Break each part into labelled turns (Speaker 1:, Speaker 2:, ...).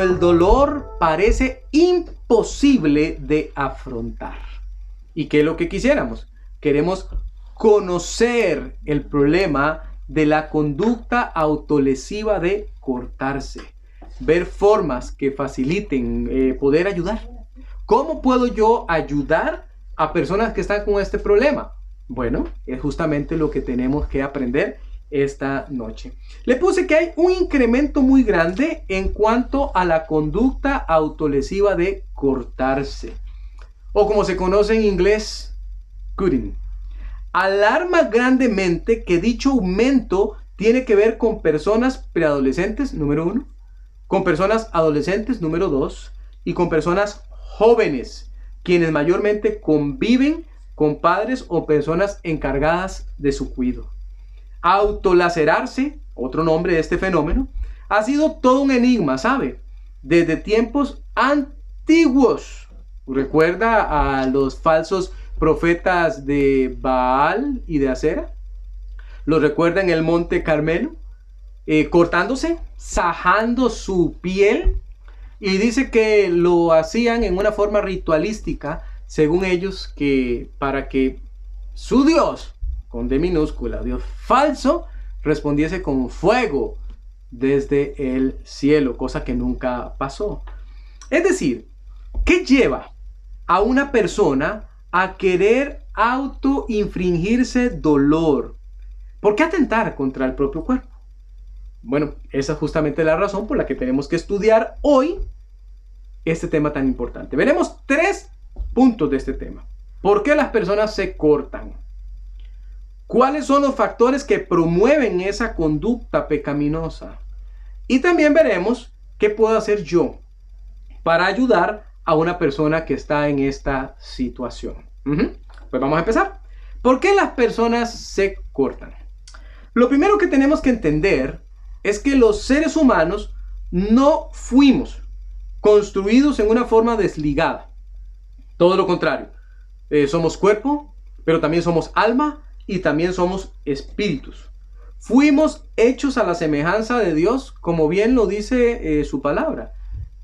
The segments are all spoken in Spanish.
Speaker 1: el dolor parece imposible de afrontar. ¿Y qué es lo que quisiéramos? Queremos conocer el problema de la conducta autolesiva de cortarse, ver formas que faciliten eh, poder ayudar. ¿Cómo puedo yo ayudar a personas que están con este problema? Bueno, es justamente lo que tenemos que aprender esta noche. Le puse que hay un incremento muy grande en cuanto a la conducta autolesiva de cortarse, o como se conoce en inglés, cutting. Alarma grandemente que dicho aumento tiene que ver con personas preadolescentes, número uno, con personas adolescentes, número dos, y con personas jóvenes, quienes mayormente conviven con padres o personas encargadas de su cuidado. Autolacerarse, otro nombre de este fenómeno, ha sido todo un enigma, ¿sabe? Desde tiempos antiguos. Recuerda a los falsos profetas de Baal y de Acera. ¿Lo recuerda en el monte Carmelo? Eh, cortándose, sajando su piel. Y dice que lo hacían en una forma ritualística, según ellos, que para que su Dios con D minúscula, Dios falso, respondiese con fuego desde el cielo, cosa que nunca pasó. Es decir, ¿qué lleva a una persona a querer auto-infringirse dolor? ¿Por qué atentar contra el propio cuerpo? Bueno, esa es justamente la razón por la que tenemos que estudiar hoy este tema tan importante. Veremos tres puntos de este tema. ¿Por qué las personas se cortan? ¿Cuáles son los factores que promueven esa conducta pecaminosa? Y también veremos qué puedo hacer yo para ayudar a una persona que está en esta situación. Pues vamos a empezar. ¿Por qué las personas se cortan? Lo primero que tenemos que entender es que los seres humanos no fuimos construidos en una forma desligada. Todo lo contrario. Eh, somos cuerpo, pero también somos alma y también somos espíritus. Fuimos hechos a la semejanza de Dios, como bien lo dice eh, su palabra.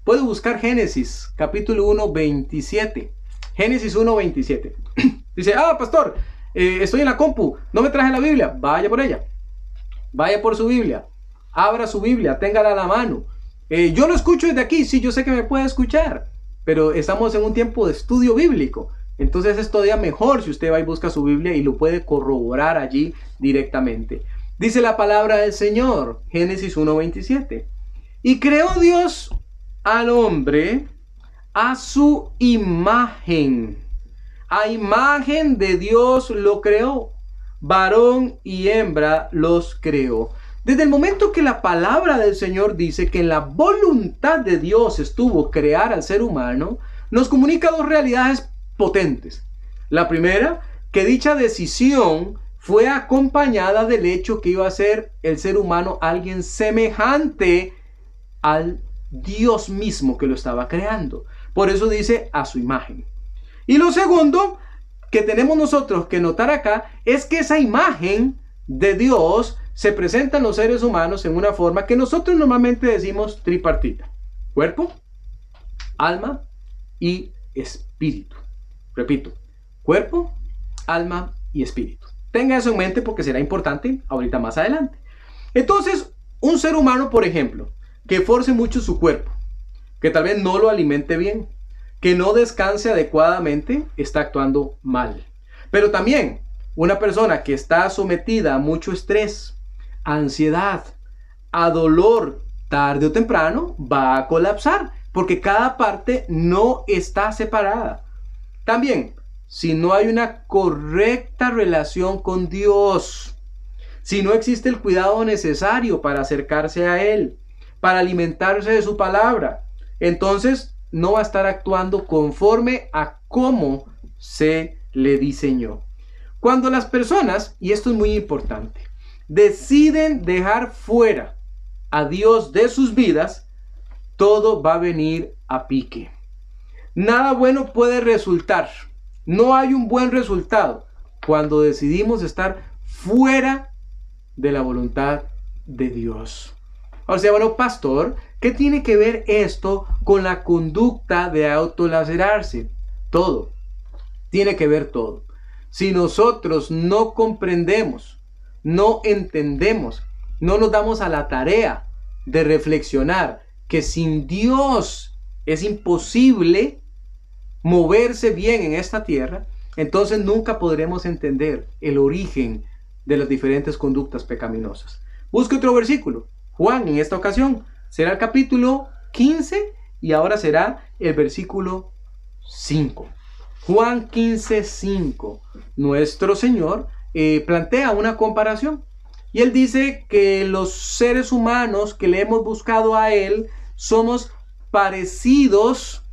Speaker 1: Puede buscar Génesis capítulo 1, 27. Génesis 1, 27. dice, ah, pastor, eh, estoy en la compu, no me traje la Biblia, vaya por ella. Vaya por su Biblia, abra su Biblia, téngala a la mano. Eh, yo lo escucho desde aquí, sí, yo sé que me puede escuchar, pero estamos en un tiempo de estudio bíblico. Entonces es todavía mejor si usted va y busca su Biblia y lo puede corroborar allí directamente. Dice la palabra del Señor, Génesis 1.27. Y creó Dios al hombre a su imagen. A imagen de Dios lo creó. Varón y hembra los creó. Desde el momento que la palabra del Señor dice que en la voluntad de Dios estuvo crear al ser humano, nos comunica dos realidades potentes. La primera, que dicha decisión fue acompañada del hecho que iba a ser el ser humano alguien semejante al Dios mismo que lo estaba creando. Por eso dice a su imagen. Y lo segundo que tenemos nosotros que notar acá es que esa imagen de Dios se presenta en los seres humanos en una forma que nosotros normalmente decimos tripartita. Cuerpo, alma y espíritu. Repito, cuerpo, alma y espíritu. Tenga eso en mente porque será importante ahorita más adelante. Entonces, un ser humano, por ejemplo, que force mucho su cuerpo, que tal vez no lo alimente bien, que no descanse adecuadamente, está actuando mal. Pero también una persona que está sometida a mucho estrés, ansiedad, a dolor, tarde o temprano va a colapsar, porque cada parte no está separada. También, si no hay una correcta relación con Dios, si no existe el cuidado necesario para acercarse a Él, para alimentarse de su palabra, entonces no va a estar actuando conforme a cómo se le diseñó. Cuando las personas, y esto es muy importante, deciden dejar fuera a Dios de sus vidas, todo va a venir a pique nada bueno puede resultar. No hay un buen resultado cuando decidimos estar fuera de la voluntad de Dios. O sea, bueno, pastor, ¿qué tiene que ver esto con la conducta de autolacerarse? Todo. Tiene que ver todo. Si nosotros no comprendemos, no entendemos, no nos damos a la tarea de reflexionar que sin Dios es imposible moverse bien en esta tierra, entonces nunca podremos entender el origen de las diferentes conductas pecaminosas. Busque otro versículo. Juan, en esta ocasión, será el capítulo 15 y ahora será el versículo 5. Juan 15, 5. Nuestro Señor eh, plantea una comparación. Y él dice que los seres humanos que le hemos buscado a Él somos parecidos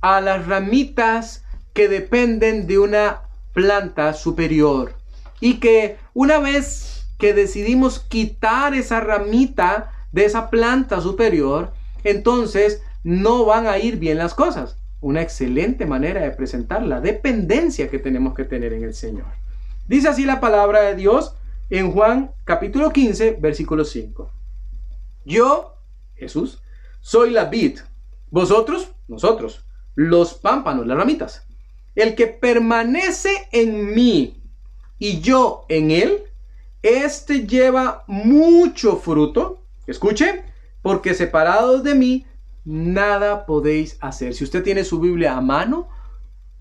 Speaker 1: a las ramitas que dependen de una planta superior. Y que una vez que decidimos quitar esa ramita de esa planta superior, entonces no van a ir bien las cosas. Una excelente manera de presentar la dependencia que tenemos que tener en el Señor. Dice así la palabra de Dios en Juan capítulo 15, versículo 5. Yo, Jesús, soy la vid. Vosotros, nosotros, los pámpanos, las ramitas. El que permanece en mí y yo en él, este lleva mucho fruto. Escuche, porque separados de mí, nada podéis hacer. Si usted tiene su Biblia a mano,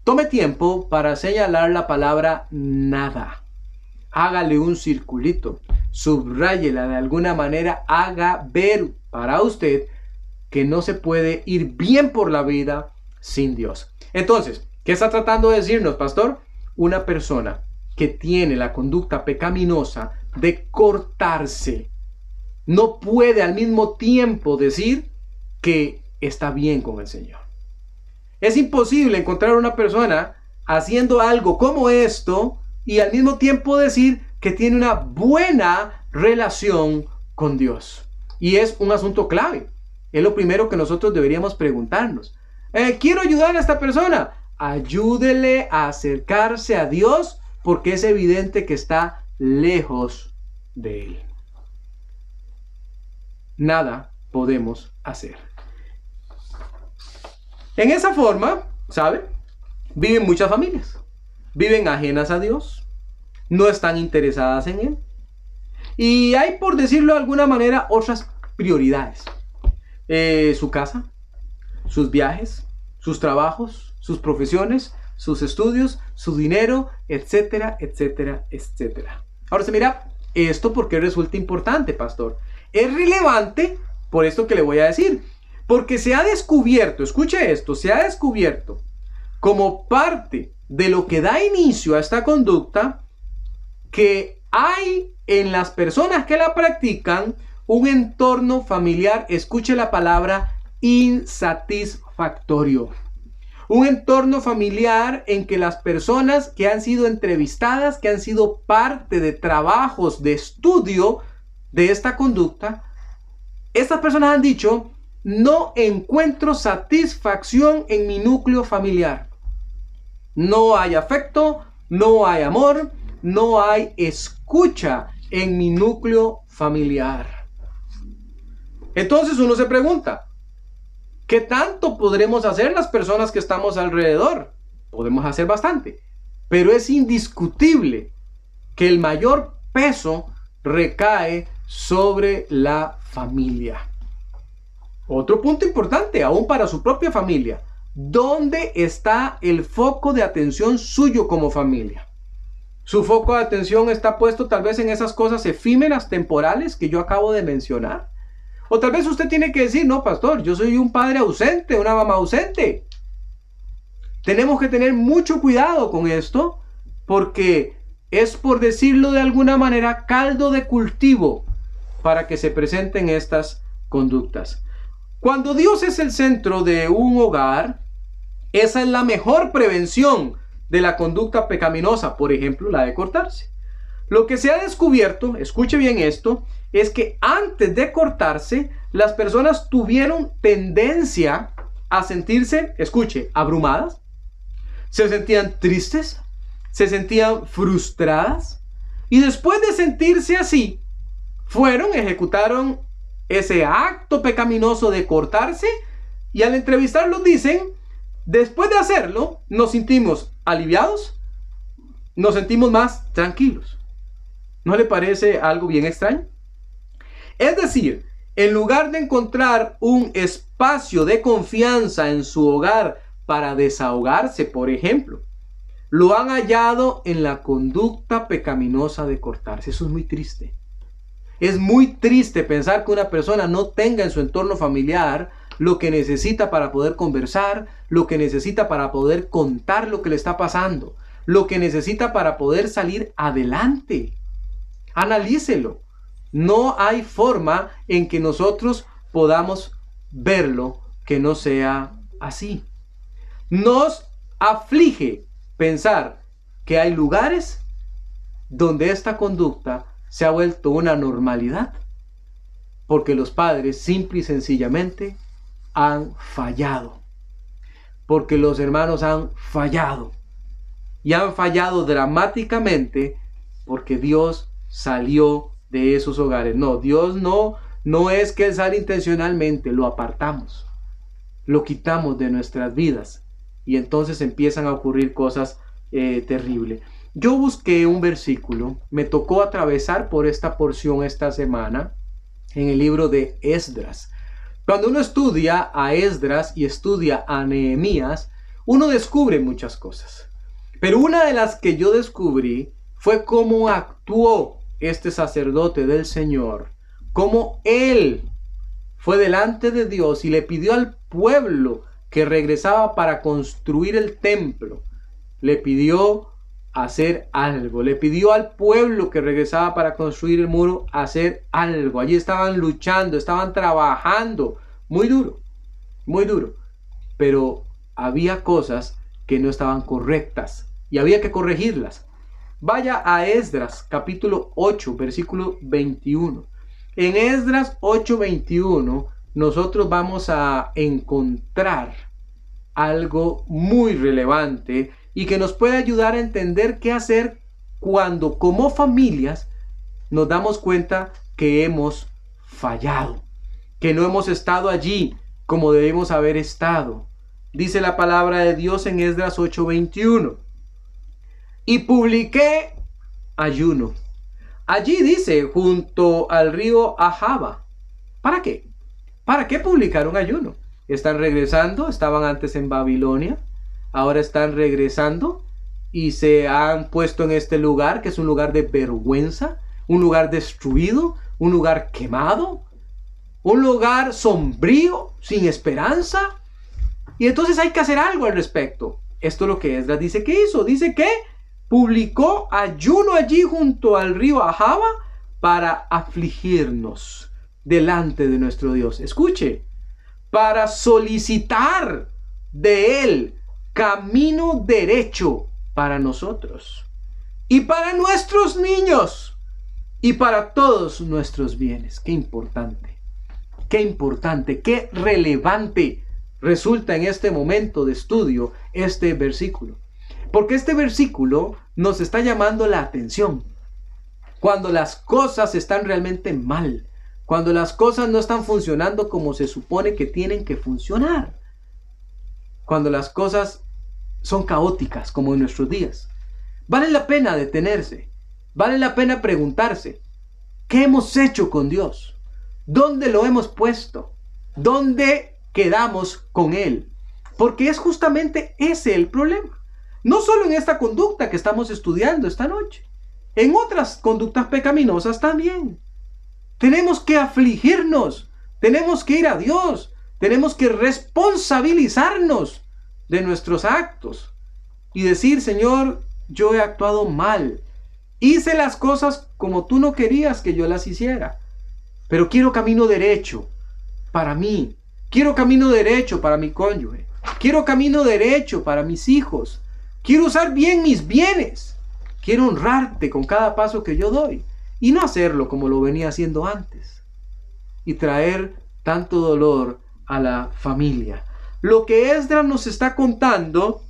Speaker 1: tome tiempo para señalar la palabra nada. Hágale un circulito, subrayela de alguna manera, haga ver para usted que no se puede ir bien por la vida sin Dios. Entonces, ¿qué está tratando de decirnos, pastor? Una persona que tiene la conducta pecaminosa de cortarse, no puede al mismo tiempo decir que está bien con el Señor. Es imposible encontrar una persona haciendo algo como esto y al mismo tiempo decir que tiene una buena relación con Dios. Y es un asunto clave. Es lo primero que nosotros deberíamos preguntarnos. Eh, quiero ayudar a esta persona. Ayúdele a acercarse a Dios porque es evidente que está lejos de Él. Nada podemos hacer. En esa forma, ¿sabe? Viven muchas familias. Viven ajenas a Dios. No están interesadas en Él. Y hay, por decirlo de alguna manera, otras prioridades. Eh, su casa, sus viajes, sus trabajos, sus profesiones, sus estudios, su dinero, etcétera, etcétera, etcétera. Ahora se mira, esto porque resulta importante, pastor. Es relevante por esto que le voy a decir. Porque se ha descubierto, escuche esto, se ha descubierto como parte de lo que da inicio a esta conducta que hay en las personas que la practican un entorno familiar, escuche la palabra, insatisfactorio. Un entorno familiar en que las personas que han sido entrevistadas, que han sido parte de trabajos de estudio de esta conducta, estas personas han dicho, no encuentro satisfacción en mi núcleo familiar. No hay afecto, no hay amor, no hay escucha en mi núcleo familiar. Entonces uno se pregunta, ¿qué tanto podremos hacer las personas que estamos alrededor? Podemos hacer bastante, pero es indiscutible que el mayor peso recae sobre la familia. Otro punto importante, aún para su propia familia, ¿dónde está el foco de atención suyo como familia? Su foco de atención está puesto tal vez en esas cosas efímeras, temporales que yo acabo de mencionar. O tal vez usted tiene que decir, no, pastor, yo soy un padre ausente, una mamá ausente. Tenemos que tener mucho cuidado con esto porque es, por decirlo de alguna manera, caldo de cultivo para que se presenten estas conductas. Cuando Dios es el centro de un hogar, esa es la mejor prevención de la conducta pecaminosa, por ejemplo, la de cortarse. Lo que se ha descubierto, escuche bien esto, es que antes de cortarse, las personas tuvieron tendencia a sentirse, escuche, abrumadas, se sentían tristes, se sentían frustradas, y después de sentirse así, fueron, ejecutaron ese acto pecaminoso de cortarse y al entrevistarlos dicen, después de hacerlo, nos sentimos aliviados, nos sentimos más tranquilos. ¿No le parece algo bien extraño? Es decir, en lugar de encontrar un espacio de confianza en su hogar para desahogarse, por ejemplo, lo han hallado en la conducta pecaminosa de cortarse. Eso es muy triste. Es muy triste pensar que una persona no tenga en su entorno familiar lo que necesita para poder conversar, lo que necesita para poder contar lo que le está pasando, lo que necesita para poder salir adelante. Analícelo. No hay forma en que nosotros podamos verlo que no sea así. Nos aflige pensar que hay lugares donde esta conducta se ha vuelto una normalidad porque los padres simple y sencillamente han fallado. Porque los hermanos han fallado. Y han fallado dramáticamente porque Dios salió de esos hogares. No, Dios no, no es que Él sale intencionalmente, lo apartamos. Lo quitamos de nuestras vidas. Y entonces empiezan a ocurrir cosas eh, terribles. Yo busqué un versículo, me tocó atravesar por esta porción esta semana en el libro de Esdras. Cuando uno estudia a Esdras y estudia a Nehemías, uno descubre muchas cosas. Pero una de las que yo descubrí fue cómo actuó este sacerdote del Señor, cómo él fue delante de Dios y le pidió al pueblo que regresaba para construir el templo, le pidió hacer algo. Le pidió al pueblo que regresaba para construir el muro hacer algo. Allí estaban luchando, estaban trabajando. Muy duro, muy duro. Pero había cosas que no estaban correctas y había que corregirlas. Vaya a Esdras capítulo 8, versículo 21. En Esdras 8:21 nosotros vamos a encontrar algo muy relevante y que nos puede ayudar a entender qué hacer cuando como familias nos damos cuenta que hemos fallado, que no hemos estado allí como debemos haber estado. Dice la palabra de Dios en Esdras 8:21. Y publiqué ayuno. Allí dice, junto al río Ahaba. ¿Para qué? ¿Para qué publicar un ayuno? Están regresando, estaban antes en Babilonia, ahora están regresando y se han puesto en este lugar que es un lugar de vergüenza, un lugar destruido, un lugar quemado, un lugar sombrío, sin esperanza. Y entonces hay que hacer algo al respecto. Esto es lo que Esdras dice que hizo. Dice que publicó ayuno allí junto al río Ahaba para afligirnos delante de nuestro Dios. Escuche, para solicitar de Él camino derecho para nosotros y para nuestros niños y para todos nuestros bienes. Qué importante, qué importante, qué relevante resulta en este momento de estudio este versículo. Porque este versículo nos está llamando la atención. Cuando las cosas están realmente mal, cuando las cosas no están funcionando como se supone que tienen que funcionar, cuando las cosas son caóticas como en nuestros días. Vale la pena detenerse, vale la pena preguntarse, ¿qué hemos hecho con Dios? ¿Dónde lo hemos puesto? ¿Dónde quedamos con Él? Porque es justamente ese el problema. No solo en esta conducta que estamos estudiando esta noche, en otras conductas pecaminosas también. Tenemos que afligirnos, tenemos que ir a Dios, tenemos que responsabilizarnos de nuestros actos y decir, Señor, yo he actuado mal. Hice las cosas como tú no querías que yo las hiciera. Pero quiero camino derecho para mí. Quiero camino derecho para mi cónyuge. Quiero camino derecho para mis hijos. Quiero usar bien mis bienes. Quiero honrarte con cada paso que yo doy. Y no hacerlo como lo venía haciendo antes. Y traer tanto dolor a la familia. Lo que Esdras nos está contando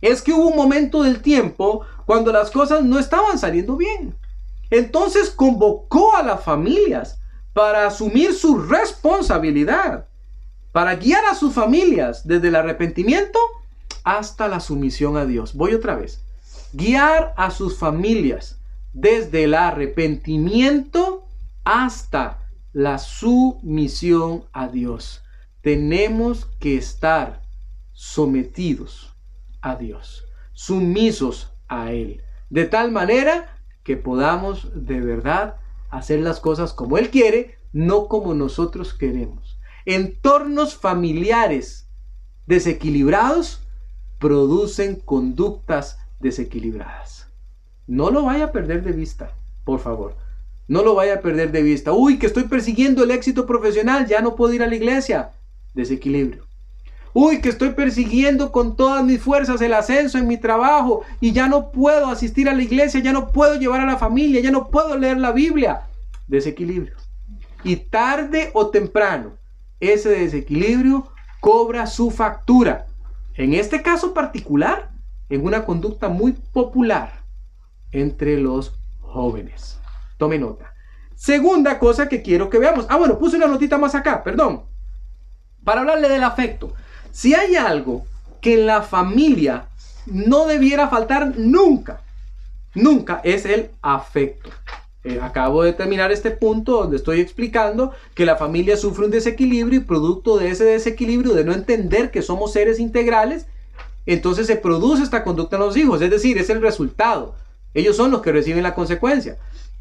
Speaker 1: es que hubo un momento del tiempo cuando las cosas no estaban saliendo bien. Entonces convocó a las familias para asumir su responsabilidad, para guiar a sus familias desde el arrepentimiento hasta la sumisión a Dios. Voy otra vez. Guiar a sus familias desde el arrepentimiento hasta la sumisión a Dios. Tenemos que estar sometidos a Dios, sumisos a Él, de tal manera que podamos de verdad hacer las cosas como Él quiere, no como nosotros queremos. Entornos familiares desequilibrados producen conductas desequilibradas. No lo vaya a perder de vista, por favor. No lo vaya a perder de vista. Uy, que estoy persiguiendo el éxito profesional, ya no puedo ir a la iglesia. Desequilibrio. Uy, que estoy persiguiendo con todas mis fuerzas el ascenso en mi trabajo y ya no puedo asistir a la iglesia, ya no puedo llevar a la familia, ya no puedo leer la Biblia. Desequilibrio. Y tarde o temprano, ese desequilibrio cobra su factura. En este caso particular, en una conducta muy popular entre los jóvenes. Tome nota. Segunda cosa que quiero que veamos. Ah, bueno, puse una notita más acá, perdón. Para hablarle del afecto. Si hay algo que en la familia no debiera faltar nunca, nunca es el afecto. Eh, acabo de terminar este punto donde estoy explicando que la familia sufre un desequilibrio y producto de ese desequilibrio de no entender que somos seres integrales, entonces se produce esta conducta en los hijos, es decir, es el resultado. Ellos son los que reciben la consecuencia.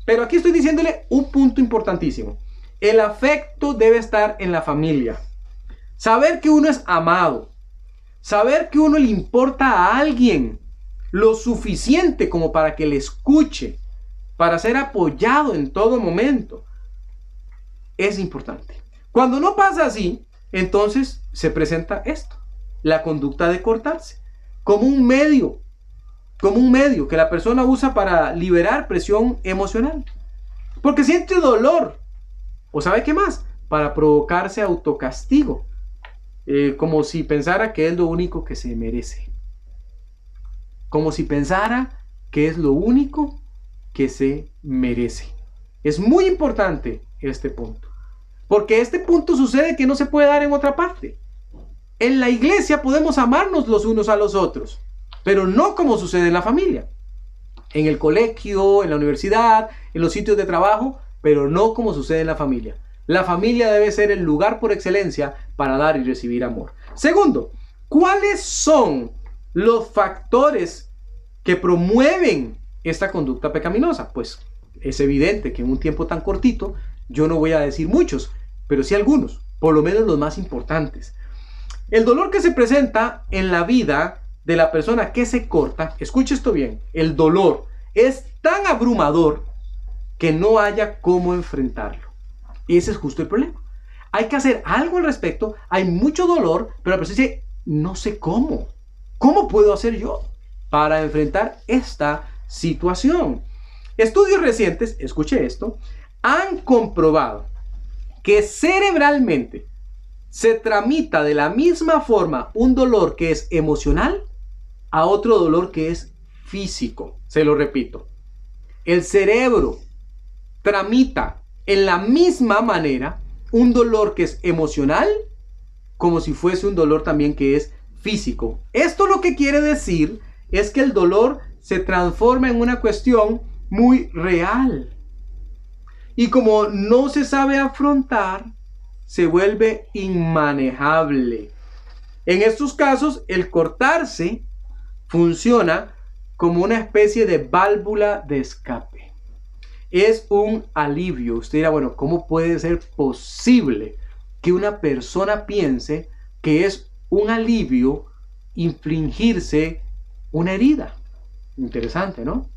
Speaker 1: Pero aquí estoy diciéndole un punto importantísimo. El afecto debe estar en la familia. Saber que uno es amado. Saber que uno le importa a alguien lo suficiente como para que le escuche, para ser apoyado en todo momento. Es importante. Cuando no pasa así, entonces se presenta esto, la conducta de cortarse, como un medio como un medio que la persona usa para liberar presión emocional. Porque siente dolor. ¿O sabe qué más? Para provocarse autocastigo. Eh, como si pensara que es lo único que se merece. Como si pensara que es lo único que se merece. Es muy importante este punto. Porque este punto sucede que no se puede dar en otra parte. En la iglesia podemos amarnos los unos a los otros pero no como sucede en la familia. En el colegio, en la universidad, en los sitios de trabajo, pero no como sucede en la familia. La familia debe ser el lugar por excelencia para dar y recibir amor. Segundo, ¿cuáles son los factores que promueven esta conducta pecaminosa? Pues es evidente que en un tiempo tan cortito yo no voy a decir muchos, pero sí algunos, por lo menos los más importantes. El dolor que se presenta en la vida de la persona que se corta, escuche esto bien, el dolor es tan abrumador que no haya cómo enfrentarlo. Ese es justo el problema. Hay que hacer algo al respecto, hay mucho dolor, pero la persona dice, no sé cómo. ¿Cómo puedo hacer yo para enfrentar esta situación? Estudios recientes, escuche esto, han comprobado que cerebralmente se tramita de la misma forma un dolor que es emocional a otro dolor que es físico. Se lo repito. El cerebro tramita en la misma manera un dolor que es emocional como si fuese un dolor también que es físico. Esto lo que quiere decir es que el dolor se transforma en una cuestión muy real. Y como no se sabe afrontar, se vuelve inmanejable. En estos casos, el cortarse funciona como una especie de válvula de escape. Es un alivio. Usted dirá, bueno, ¿cómo puede ser posible que una persona piense que es un alivio infligirse una herida? Interesante, ¿no?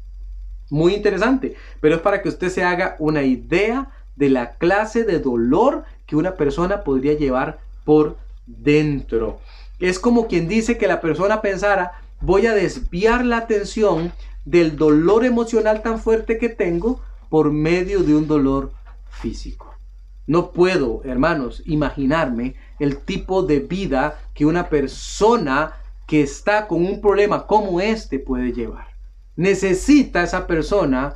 Speaker 1: Muy interesante. Pero es para que usted se haga una idea de la clase de dolor que una persona podría llevar por dentro. Es como quien dice que la persona pensara, voy a desviar la atención del dolor emocional tan fuerte que tengo por medio de un dolor físico. No puedo, hermanos, imaginarme el tipo de vida que una persona que está con un problema como este puede llevar. Necesita esa persona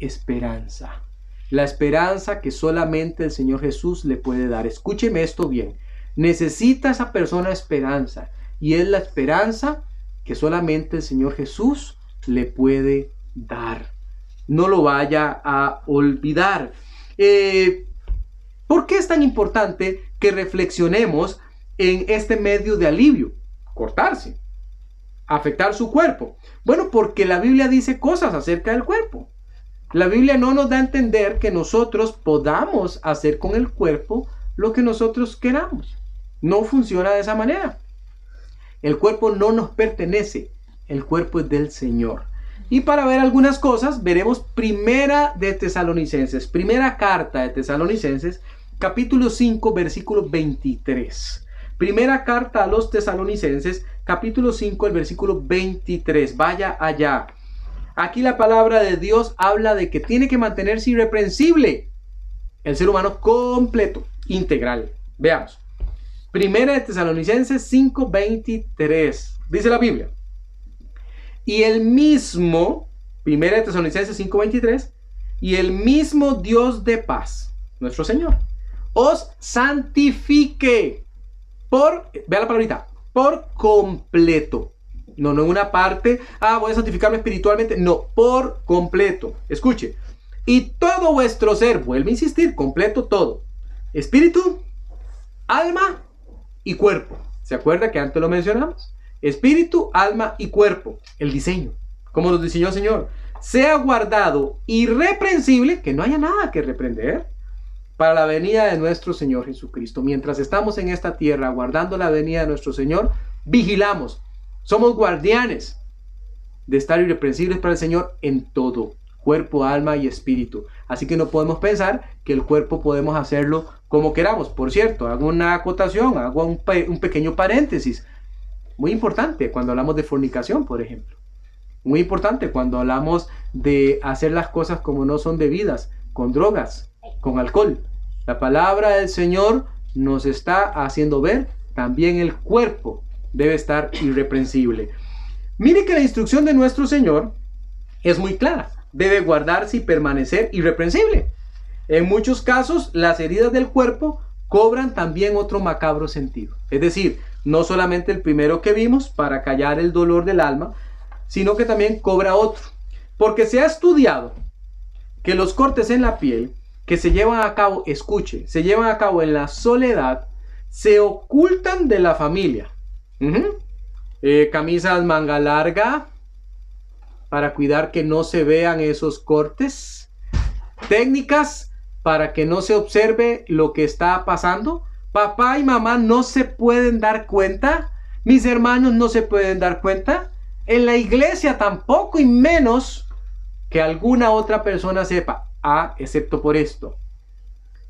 Speaker 1: esperanza. La esperanza que solamente el Señor Jesús le puede dar. Escúcheme esto bien. Necesita esa persona esperanza. Y es la esperanza que solamente el Señor Jesús le puede dar. No lo vaya a olvidar. Eh, ¿Por qué es tan importante que reflexionemos en este medio de alivio? Cortarse, afectar su cuerpo. Bueno, porque la Biblia dice cosas acerca del cuerpo. La Biblia no nos da a entender que nosotros podamos hacer con el cuerpo lo que nosotros queramos. No funciona de esa manera. El cuerpo no nos pertenece, el cuerpo es del Señor. Y para ver algunas cosas, veremos primera de Tesalonicenses, primera carta de Tesalonicenses, capítulo 5, versículo 23. Primera carta a los tesalonicenses, capítulo 5, el versículo 23. Vaya allá. Aquí la palabra de Dios habla de que tiene que mantenerse irreprensible el ser humano completo, integral. Veamos. Primera de Tesalonicenses 5:23. Dice la Biblia. Y el mismo, Primera de Tesalonicenses 5:23, y el mismo Dios de paz, nuestro Señor, os santifique por, vea la palabrita, por completo. No, no en una parte, ah, voy a santificarme espiritualmente. No, por completo. Escuche. Y todo vuestro ser, vuelve a insistir, completo todo. Espíritu, alma y cuerpo. ¿Se acuerda que antes lo mencionamos? Espíritu, alma y cuerpo. El diseño. Como nos diseñó el Señor. Sea guardado irreprensible, que no haya nada que reprender, para la venida de nuestro Señor Jesucristo. Mientras estamos en esta tierra guardando la venida de nuestro Señor, vigilamos somos guardianes de estar irreprensibles para el Señor en todo, cuerpo, alma y espíritu. Así que no podemos pensar que el cuerpo podemos hacerlo como queramos. Por cierto, hago una acotación, hago un, un pequeño paréntesis. Muy importante cuando hablamos de fornicación, por ejemplo. Muy importante cuando hablamos de hacer las cosas como no son debidas, con drogas, con alcohol. La palabra del Señor nos está haciendo ver también el cuerpo debe estar irreprensible. Mire que la instrucción de nuestro Señor es muy clara. Debe guardarse y permanecer irreprensible. En muchos casos, las heridas del cuerpo cobran también otro macabro sentido. Es decir, no solamente el primero que vimos para callar el dolor del alma, sino que también cobra otro. Porque se ha estudiado que los cortes en la piel que se llevan a cabo, escuche, se llevan a cabo en la soledad, se ocultan de la familia. Eh, camisas manga larga para cuidar que no se vean esos cortes. Técnicas para que no se observe lo que está pasando. Papá y mamá no se pueden dar cuenta. Mis hermanos no se pueden dar cuenta. En la iglesia tampoco y menos que alguna otra persona sepa. Ah, excepto por esto.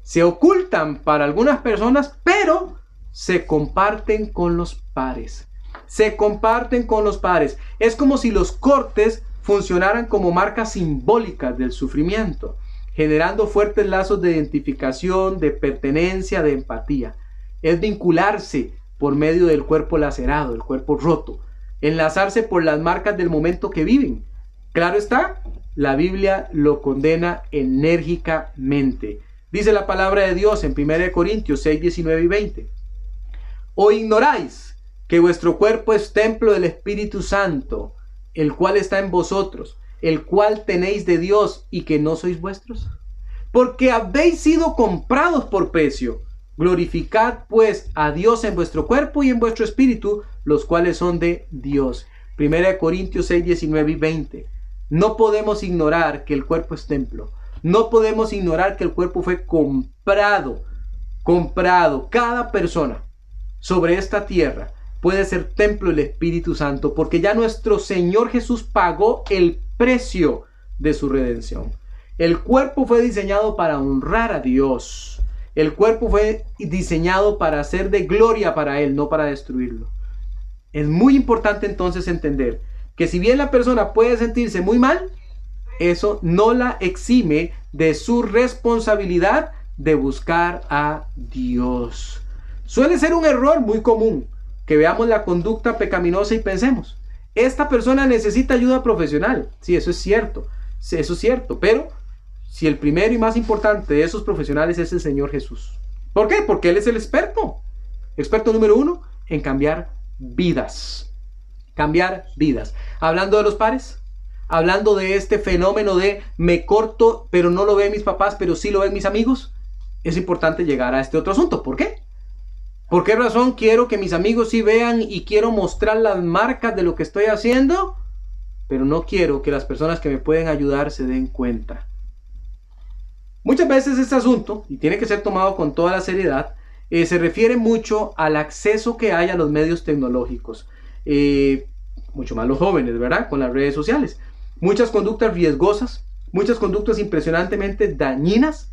Speaker 1: Se ocultan para algunas personas, pero se comparten con los pares. Se comparten con los pares. Es como si los cortes funcionaran como marcas simbólicas del sufrimiento, generando fuertes lazos de identificación, de pertenencia, de empatía. Es vincularse por medio del cuerpo lacerado, el cuerpo roto, enlazarse por las marcas del momento que viven. Claro está, la Biblia lo condena enérgicamente. Dice la palabra de Dios en 1 Corintios 6, 19 y 20. ¿O ignoráis que vuestro cuerpo es templo del Espíritu Santo, el cual está en vosotros, el cual tenéis de Dios y que no sois vuestros? Porque habéis sido comprados por precio. Glorificad pues a Dios en vuestro cuerpo y en vuestro espíritu, los cuales son de Dios. 1 Corintios 6, 19 y 20. No podemos ignorar que el cuerpo es templo. No podemos ignorar que el cuerpo fue comprado. Comprado. Cada persona sobre esta tierra puede ser templo del Espíritu Santo, porque ya nuestro Señor Jesús pagó el precio de su redención. El cuerpo fue diseñado para honrar a Dios. El cuerpo fue diseñado para ser de gloria para Él, no para destruirlo. Es muy importante entonces entender que si bien la persona puede sentirse muy mal, eso no la exime de su responsabilidad de buscar a Dios. Suele ser un error muy común que veamos la conducta pecaminosa y pensemos, esta persona necesita ayuda profesional. Sí, eso es cierto, eso es cierto, pero si el primero y más importante de esos profesionales es el Señor Jesús. ¿Por qué? Porque Él es el experto. Experto número uno en cambiar vidas. Cambiar vidas. Hablando de los pares, hablando de este fenómeno de me corto, pero no lo ven mis papás, pero sí lo ven mis amigos, es importante llegar a este otro asunto. ¿Por qué? ¿Por qué razón quiero que mis amigos sí vean y quiero mostrar las marcas de lo que estoy haciendo? Pero no quiero que las personas que me pueden ayudar se den cuenta. Muchas veces este asunto, y tiene que ser tomado con toda la seriedad, eh, se refiere mucho al acceso que hay a los medios tecnológicos. Eh, mucho más los jóvenes, ¿verdad? Con las redes sociales. Muchas conductas riesgosas, muchas conductas impresionantemente dañinas.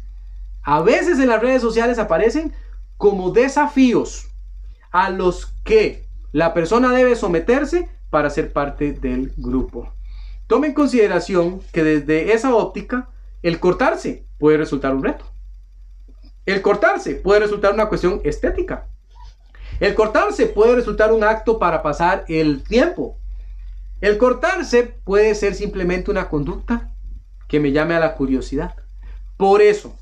Speaker 1: A veces en las redes sociales aparecen como desafíos a los que la persona debe someterse para ser parte del grupo. Tome en consideración que desde esa óptica, el cortarse puede resultar un reto. El cortarse puede resultar una cuestión estética. El cortarse puede resultar un acto para pasar el tiempo. El cortarse puede ser simplemente una conducta que me llame a la curiosidad. Por eso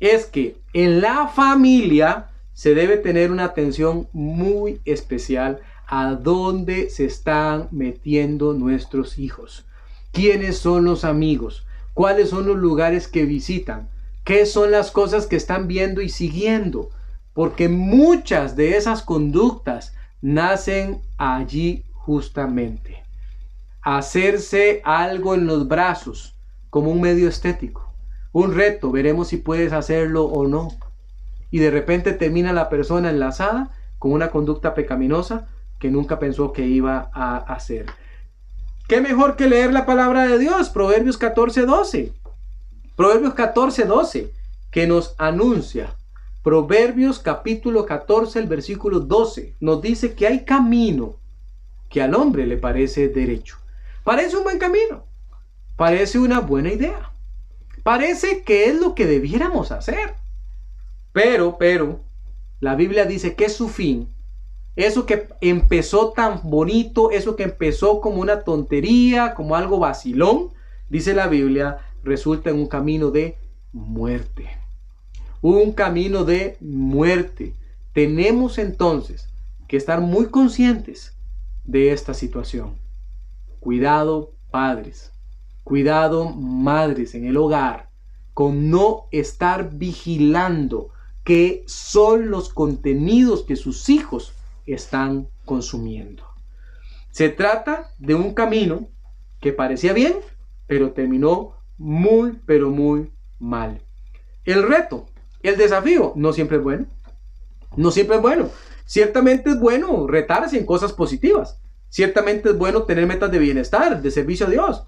Speaker 1: es que en la familia se debe tener una atención muy especial a dónde se están metiendo nuestros hijos. ¿Quiénes son los amigos? ¿Cuáles son los lugares que visitan? ¿Qué son las cosas que están viendo y siguiendo? Porque muchas de esas conductas nacen allí justamente. Hacerse algo en los brazos como un medio estético. Un reto, veremos si puedes hacerlo o no y de repente termina la persona enlazada con una conducta pecaminosa que nunca pensó que iba a hacer. ¿Qué mejor que leer la palabra de Dios? Proverbios 14, 12. Proverbios 14, 12, que nos anuncia. Proverbios capítulo 14, el versículo 12, nos dice que hay camino que al hombre le parece derecho. Parece un buen camino. Parece una buena idea. Parece que es lo que debiéramos hacer. Pero, pero, la Biblia dice que su fin, eso que empezó tan bonito, eso que empezó como una tontería, como algo vacilón, dice la Biblia, resulta en un camino de muerte. Un camino de muerte. Tenemos entonces que estar muy conscientes de esta situación. Cuidado, padres. Cuidado, madres, en el hogar, con no estar vigilando qué son los contenidos que sus hijos están consumiendo. Se trata de un camino que parecía bien, pero terminó muy, pero muy mal. El reto, el desafío, no siempre es bueno. No siempre es bueno. Ciertamente es bueno retarse en cosas positivas. Ciertamente es bueno tener metas de bienestar, de servicio a Dios.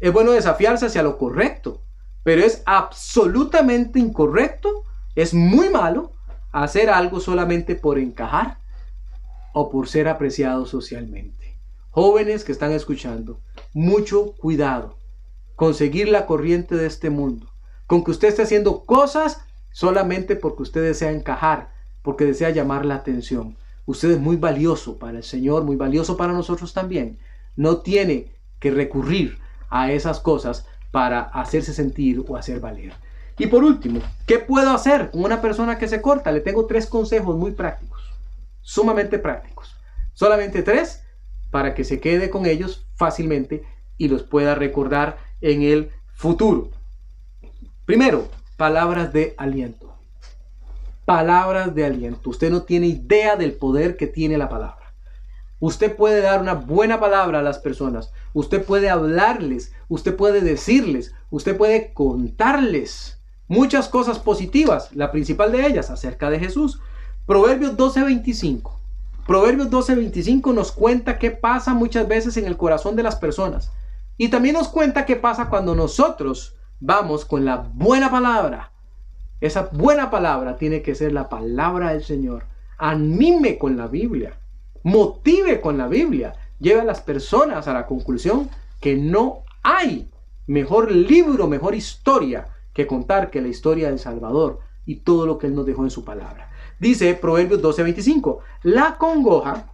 Speaker 1: Es bueno desafiarse hacia lo correcto. Pero es absolutamente incorrecto es muy malo hacer algo solamente por encajar o por ser apreciado socialmente. Jóvenes que están escuchando, mucho cuidado con seguir la corriente de este mundo, con que usted esté haciendo cosas solamente porque usted desea encajar, porque desea llamar la atención. Usted es muy valioso para el Señor, muy valioso para nosotros también. No tiene que recurrir a esas cosas para hacerse sentir o hacer valer. Y por último, ¿qué puedo hacer con una persona que se corta? Le tengo tres consejos muy prácticos, sumamente prácticos. Solamente tres para que se quede con ellos fácilmente y los pueda recordar en el futuro. Primero, palabras de aliento. Palabras de aliento. Usted no tiene idea del poder que tiene la palabra. Usted puede dar una buena palabra a las personas. Usted puede hablarles. Usted puede decirles. Usted puede contarles muchas cosas positivas, la principal de ellas acerca de Jesús. Proverbios 12:25. Proverbios 12:25 nos cuenta qué pasa muchas veces en el corazón de las personas. Y también nos cuenta qué pasa cuando nosotros vamos con la buena palabra. Esa buena palabra tiene que ser la palabra del Señor. Anime con la Biblia. Motive con la Biblia. Lleve a las personas a la conclusión que no hay mejor libro, mejor historia que contar que la historia del Salvador y todo lo que Él nos dejó en su palabra. Dice Proverbios 12:25, la congoja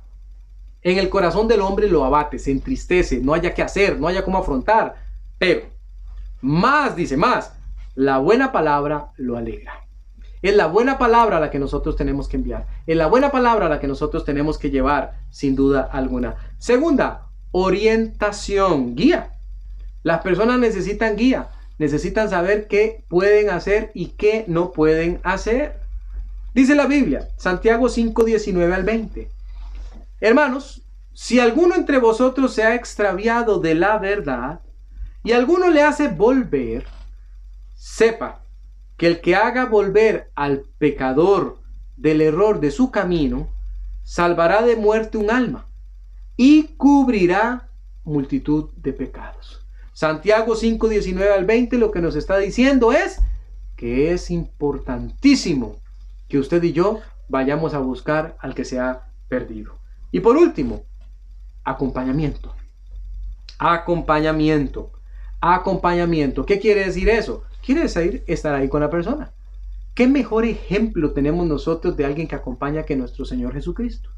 Speaker 1: en el corazón del hombre lo abate, se entristece, no haya qué hacer, no haya cómo afrontar, pero más, dice más, la buena palabra lo alegra. Es la buena palabra la que nosotros tenemos que enviar. Es la buena palabra la que nosotros tenemos que llevar, sin duda alguna. Segunda, orientación, guía. Las personas necesitan guía, necesitan saber qué pueden hacer y qué no pueden hacer. Dice la Biblia, Santiago 5, 19 al 20. Hermanos, si alguno entre vosotros se ha extraviado de la verdad y alguno le hace volver, sepa que el que haga volver al pecador del error de su camino, salvará de muerte un alma y cubrirá multitud de pecados. Santiago 5, 19 al 20 lo que nos está diciendo es que es importantísimo que usted y yo vayamos a buscar al que se ha perdido. Y por último, acompañamiento. Acompañamiento. Acompañamiento. ¿Qué quiere decir eso? Quiere decir estar ahí con la persona. ¿Qué mejor ejemplo tenemos nosotros de alguien que acompaña que nuestro Señor Jesucristo?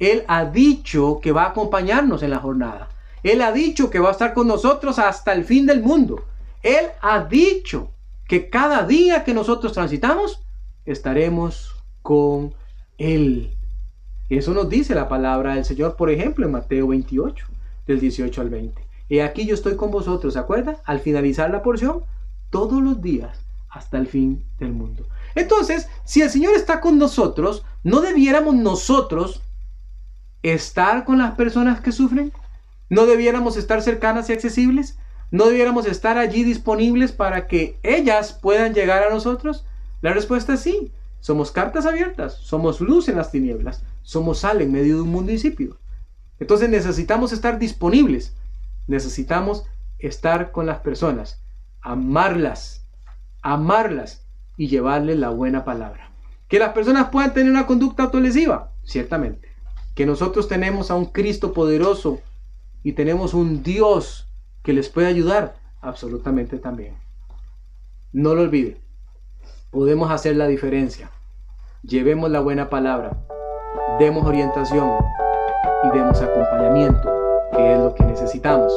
Speaker 1: Él ha dicho que va a acompañarnos en la jornada. Él ha dicho que va a estar con nosotros hasta el fin del mundo. Él ha dicho que cada día que nosotros transitamos, estaremos con Él. Eso nos dice la palabra del Señor, por ejemplo, en Mateo 28, del 18 al 20. Y aquí yo estoy con vosotros, ¿se acuerda? Al finalizar la porción, todos los días hasta el fin del mundo. Entonces, si el Señor está con nosotros, ¿no debiéramos nosotros estar con las personas que sufren? ¿No debiéramos estar cercanas y accesibles? ¿No debiéramos estar allí disponibles para que ellas puedan llegar a nosotros? La respuesta es sí. Somos cartas abiertas, somos luz en las tinieblas, somos sal en medio de un mundo insípido. Entonces necesitamos estar disponibles, necesitamos estar con las personas amarlas, amarlas y llevarles la buena palabra. Que las personas puedan tener una conducta autolesiva, ciertamente. Que nosotros tenemos a un Cristo poderoso y tenemos un Dios que les puede ayudar, absolutamente también. No lo olvide, podemos hacer la diferencia. Llevemos la buena palabra, demos orientación y demos acompañamiento, que es lo que necesitamos.